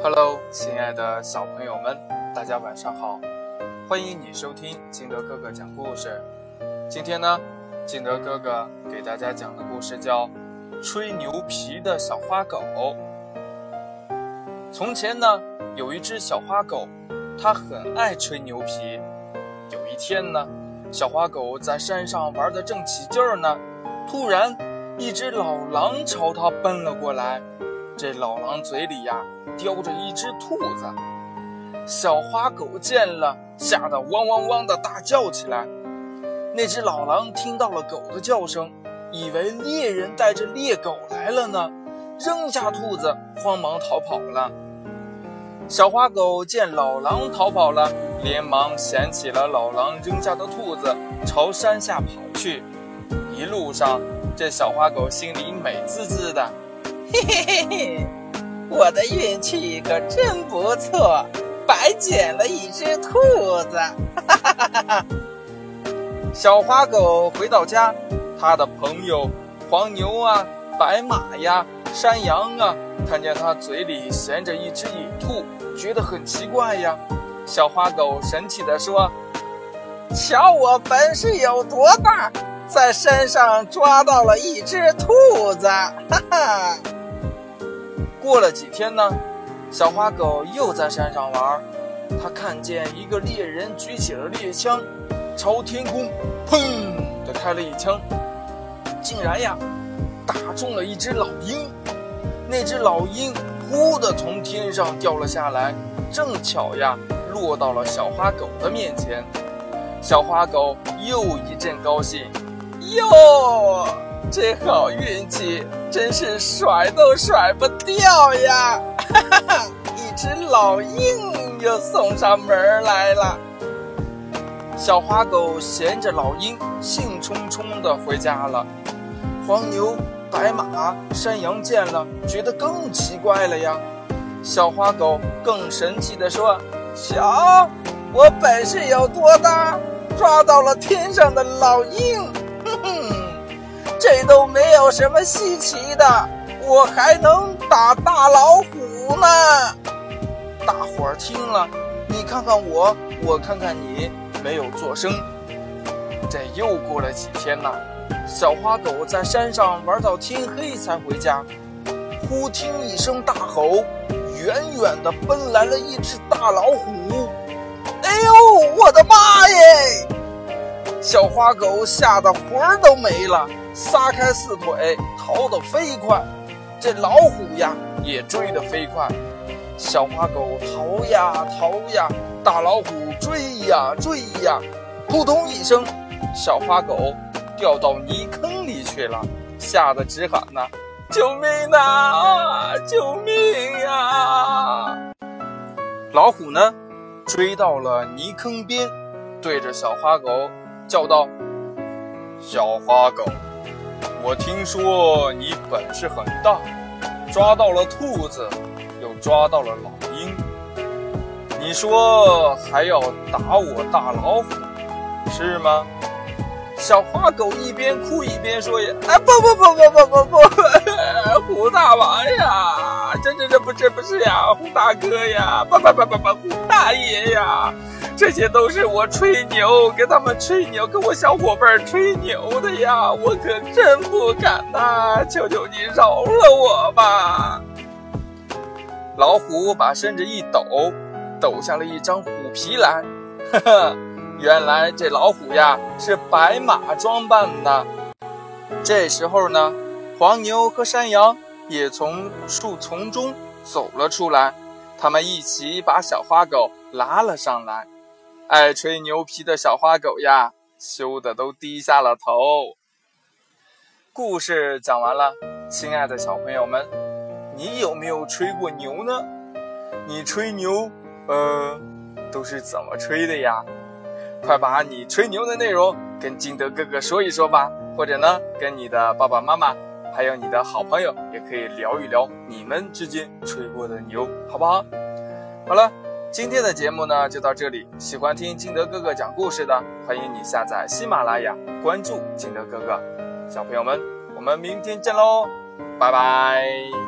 Hello，亲爱的小朋友们，大家晚上好！欢迎你收听金德哥哥讲故事。今天呢，金德哥哥给大家讲的故事叫《吹牛皮的小花狗》。从前呢，有一只小花狗，它很爱吹牛皮。有一天呢，小花狗在山上玩的正起劲儿呢，突然，一只老狼朝它奔了过来。这老狼嘴里呀，叼着一只兔子。小花狗见了，吓得汪汪汪的大叫起来。那只老狼听到了狗的叫声，以为猎人带着猎狗来了呢，扔下兔子，慌忙逃跑了。小花狗见老狼逃跑了，连忙捡起了老狼扔下的兔子，朝山下跑去。一路上，这小花狗心里美滋滋的。嘿嘿嘿，我的运气可真不错，白捡了一只兔子。哈哈哈哈哈！小花狗回到家，它的朋友黄牛啊、白马呀、山羊啊，看见它嘴里衔着一只野兔，觉得很奇怪呀。小花狗神气地说：“瞧我本事有多大，在山上抓到了一只兔子。”哈哈。过了几天呢，小花狗又在山上玩，它看见一个猎人举起了猎枪，朝天空砰的开了一枪，竟然呀打中了一只老鹰。那只老鹰呼的从天上掉了下来，正巧呀落到了小花狗的面前。小花狗又一阵高兴，哟，这好运气！真是甩都甩不掉呀！哈哈哈，一只老鹰又送上门来了。小花狗衔着老鹰，兴冲冲地回家了。黄牛、白马、山羊见了，觉得更奇怪了呀。小花狗更神气地说：“瞧，我本事有多大，抓到了天上的老鹰！”这都没有什么稀奇的，我还能打大老虎呢。大伙儿听了，你看看我，我看看你，没有作声。这又过了几天呐，小花狗在山上玩到天黑才回家。忽听一声大吼，远远的奔来了一只大老虎。哎呦，我的妈耶！小花狗吓得魂儿都没了。撒开四腿逃得飞快，这老虎呀也追得飞快。小花狗逃呀逃呀，大老虎追呀追呀，扑通一声，小花狗掉到泥坑里去了，吓得直喊呐：“救命啊！救命呀！”老虎呢，追到了泥坑边，对着小花狗叫道：“小花狗。”我听说你本事很大，抓到了兔子，又抓到了老鹰。你说还要打我大老虎，是吗？小花狗一边哭一边说：“呀，哎，不不不不不不不，胡大王呀，这这这不这不是呀，胡大哥呀，不不不不不，胡大爷呀。”这些都是我吹牛，给他们吹牛，跟我小伙伴吹牛的呀，我可真不敢呐！求求你饶了我吧！老虎把身子一抖，抖下了一张虎皮来。呵呵，原来这老虎呀是白马装扮的。这时候呢，黄牛和山羊也从树丛中走了出来，他们一起把小花狗拉了上来。爱吹牛皮的小花狗呀，羞得都低下了头。故事讲完了，亲爱的小朋友们，你有没有吹过牛呢？你吹牛，呃，都是怎么吹的呀？快把你吹牛的内容跟金德哥哥说一说吧，或者呢，跟你的爸爸妈妈，还有你的好朋友，也可以聊一聊你们之间吹过的牛，好不好？好了。今天的节目呢就到这里，喜欢听金德哥哥讲故事的，欢迎你下载喜马拉雅，关注金德哥哥。小朋友们，我们明天见喽，拜拜。